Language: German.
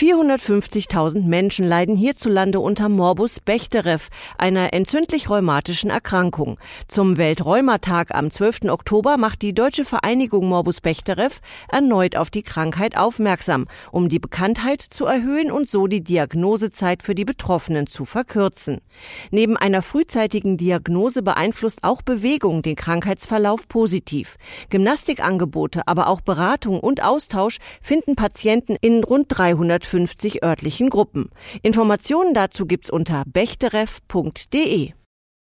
450.000 Menschen leiden hierzulande unter Morbus Bechterew, einer entzündlich-rheumatischen Erkrankung. Zum Weltrheumatag am 12. Oktober macht die Deutsche Vereinigung Morbus Bechterew erneut auf die Krankheit aufmerksam, um die Bekanntheit zu erhöhen und so die Diagnosezeit für die Betroffenen zu verkürzen. Neben einer frühzeitigen Diagnose beeinflusst auch Bewegung den Krankheitsverlauf positiv. Gymnastikangebote, aber auch Beratung und Austausch finden Patienten in rund 350 örtlichen Gruppen. Informationen dazu gibt's unter bechterev.de.